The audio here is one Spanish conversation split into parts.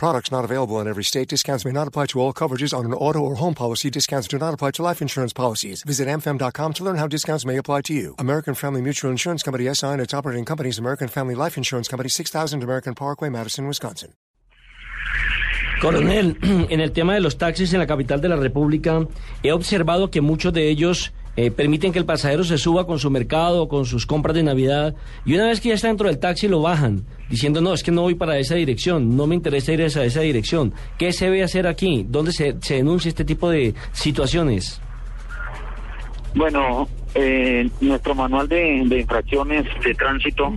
Products not available in every state. Discounts may not apply to all coverages on an auto or home policy. Discounts do not apply to life insurance policies. Visit amfam.com to learn how discounts may apply to you. American Family Mutual Insurance Company SI and its operating companies American Family Life Insurance Company 6000 American Parkway, Madison, Wisconsin. Coronel, en el tema de los taxis en la capital de la República, he observado que muchos de ellos eh, permiten que el pasajero se suba con su mercado, con sus compras de Navidad, y una vez que ya está dentro del taxi lo bajan, diciendo, no, es que no voy para esa dirección, no me interesa ir a esa, dirección. ¿Qué se debe hacer aquí? ¿Dónde se, se denuncia este tipo de situaciones? Bueno, eh, nuestro manual de, de infracciones de tránsito,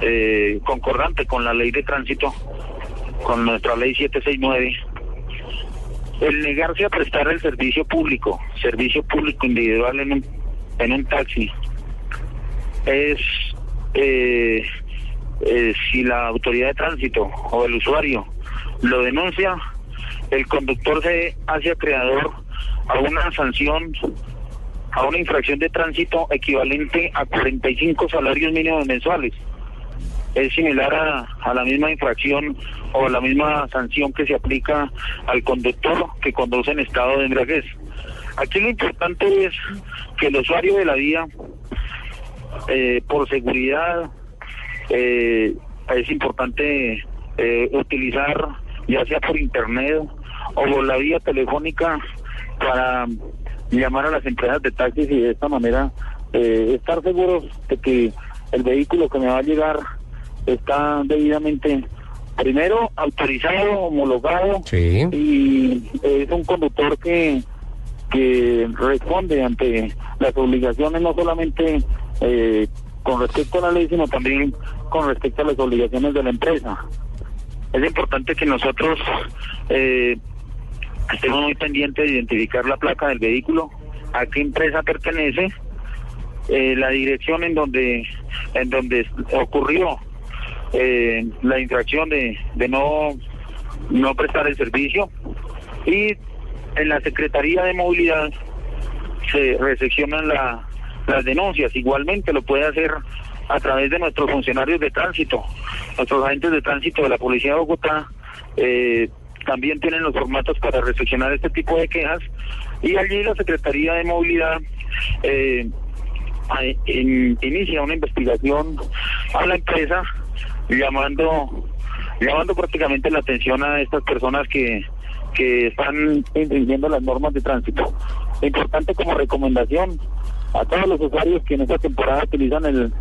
eh, concordante con la ley de tránsito, con nuestra ley 769, el negarse a prestar el servicio público, servicio público individual en un, en un taxi, es eh, eh, si la autoridad de tránsito o el usuario lo denuncia, el conductor se hace acreedor a una sanción, a una infracción de tránsito equivalente a 45 salarios mínimos mensuales es similar a, a, la misma infracción o la misma sanción que se aplica al conductor que conduce en estado de embriaguez. Aquí lo importante es que el usuario de la vía, eh, por seguridad, eh, es importante eh, utilizar ya sea por internet o por la vía telefónica para llamar a las empresas de taxis y de esta manera estar seguros de que el vehículo que me va a llegar está debidamente primero autorizado, homologado y es un conductor que que responde ante las obligaciones no solamente eh, con respecto a la ley sino también con respecto a las obligaciones de la empresa. Es importante que nosotros eh, estemos muy pendientes de identificar la placa del vehículo, a qué empresa pertenece, eh, la dirección en donde en donde ocurrió eh, la infracción de, de no, no prestar el servicio y en la Secretaría de Movilidad se recepcionan la, las denuncias. Igualmente lo puede hacer a través de nuestros funcionarios de tránsito, nuestros agentes de tránsito de la Policía de Bogotá. Eh, también tienen los formatos para recepcionar este tipo de quejas y allí la Secretaría de Movilidad eh, inicia una investigación a la empresa llamando llamando prácticamente la atención a estas personas que, que están infringiendo las normas de tránsito. Importante como recomendación a todos los usuarios que en esta temporada utilizan el,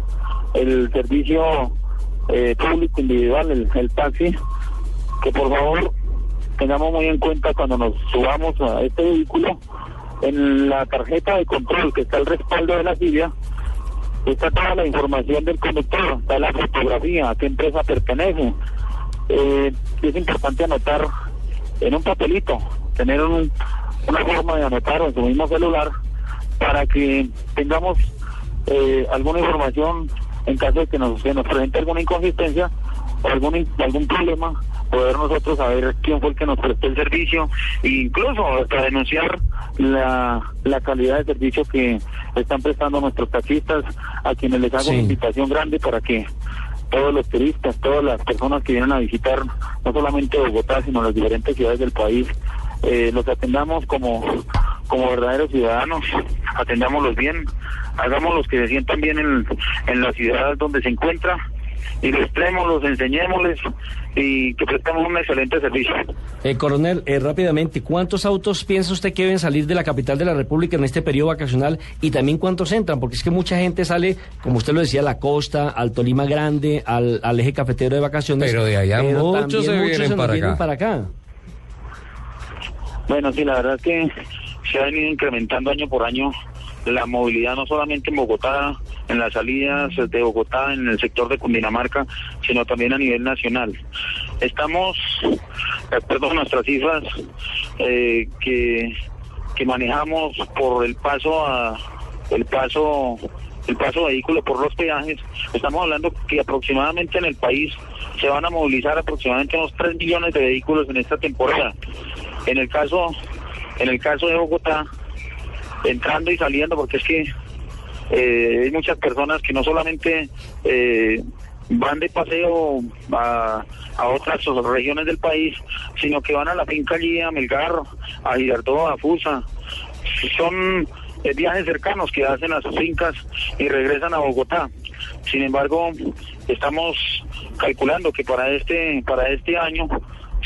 el servicio eh, público individual, el, el taxi, que por favor tengamos muy en cuenta cuando nos subamos a este vehículo, en la tarjeta de control que está al respaldo de la silla, está toda la información del conductor, está la fotografía, a qué empresa pertenece. Eh, es importante anotar en un papelito, tener una forma de anotar en su mismo celular para que tengamos eh, alguna información en caso de que nos, nos presente alguna inconsistencia o algún, algún problema, poder nosotros saber quién fue el que nos prestó el servicio e incluso hasta denunciar la, la calidad de servicio que están prestando nuestros taxistas, a quienes les hago una invitación grande para que todos los turistas, todas las personas que vienen a visitar no solamente Bogotá, sino las diferentes ciudades del país, eh, los atendamos como, como verdaderos ciudadanos, atendámoslos bien, hagámoslos que se sientan bien en, en la ciudad donde se encuentra y los los enseñémosles y que prestemos un excelente servicio. Eh, coronel, eh, rápidamente, ¿cuántos autos piensa usted que deben salir de la capital de la República en este periodo vacacional y también cuántos entran? Porque es que mucha gente sale, como usted lo decía, a la costa, al Tolima Grande, al, al eje cafetero de vacaciones. Pero de allá muchos se, vienen, para, acá. para acá. Bueno, sí, la verdad es que se ha venido incrementando año por año la movilidad no solamente en Bogotá, en las salidas de Bogotá, en el sector de Cundinamarca, sino también a nivel nacional. Estamos, de acuerdo nuestras cifras, eh, que, que manejamos por el paso a el paso el paso vehículo por los peajes, estamos hablando que aproximadamente en el país se van a movilizar aproximadamente unos 3 millones de vehículos en esta temporada. En el caso, en el caso de Bogotá, entrando y saliendo, porque es que eh, hay muchas personas que no solamente eh, van de paseo a, otras regiones del país, sino que van a la finca allí, a Melgar, a Girardot, a Fusa. Son eh, viajes cercanos que hacen a sus fincas y regresan a Bogotá. Sin embargo, estamos calculando que para este para este año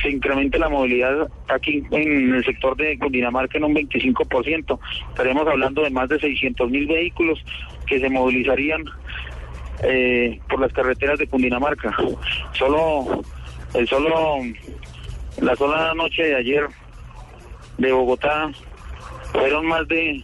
se incremente la movilidad aquí en el sector de Cundinamarca en un 25%. Estaremos hablando de más de 600 mil vehículos que se movilizarían eh, por las carreteras de Cundinamarca. Solo, el solo, la sola noche de ayer de Bogotá fueron más de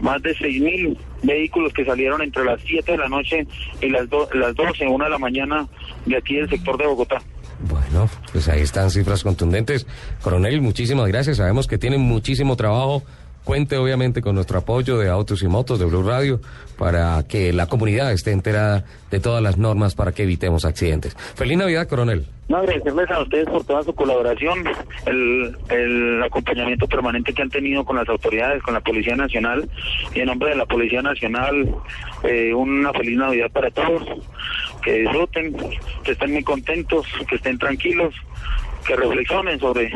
más de mil vehículos que salieron entre las 7 de la noche y las, las 12, una de la mañana de aquí del sector de Bogotá. Bueno, pues ahí están cifras contundentes. Coronel, muchísimas gracias. Sabemos que tienen muchísimo trabajo Cuente obviamente con nuestro apoyo de Autos y Motos de Blue Radio para que la comunidad esté enterada de todas las normas para que evitemos accidentes. Feliz Navidad, coronel. No, agradecerles a ustedes por toda su colaboración, el, acompañamiento permanente que han tenido con las autoridades, con la Policía Nacional y en nombre de la Policía Nacional, eh, una feliz Navidad para todos, que disfruten, que estén muy contentos, que estén tranquilos, que reflexionen sobre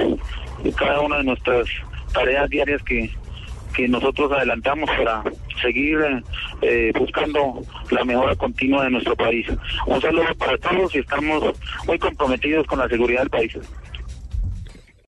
cada una de nuestras tareas diarias que que nosotros adelantamos para seguir eh, buscando la mejora continua de nuestro país. Un saludo para todos y estamos muy comprometidos con la seguridad del país.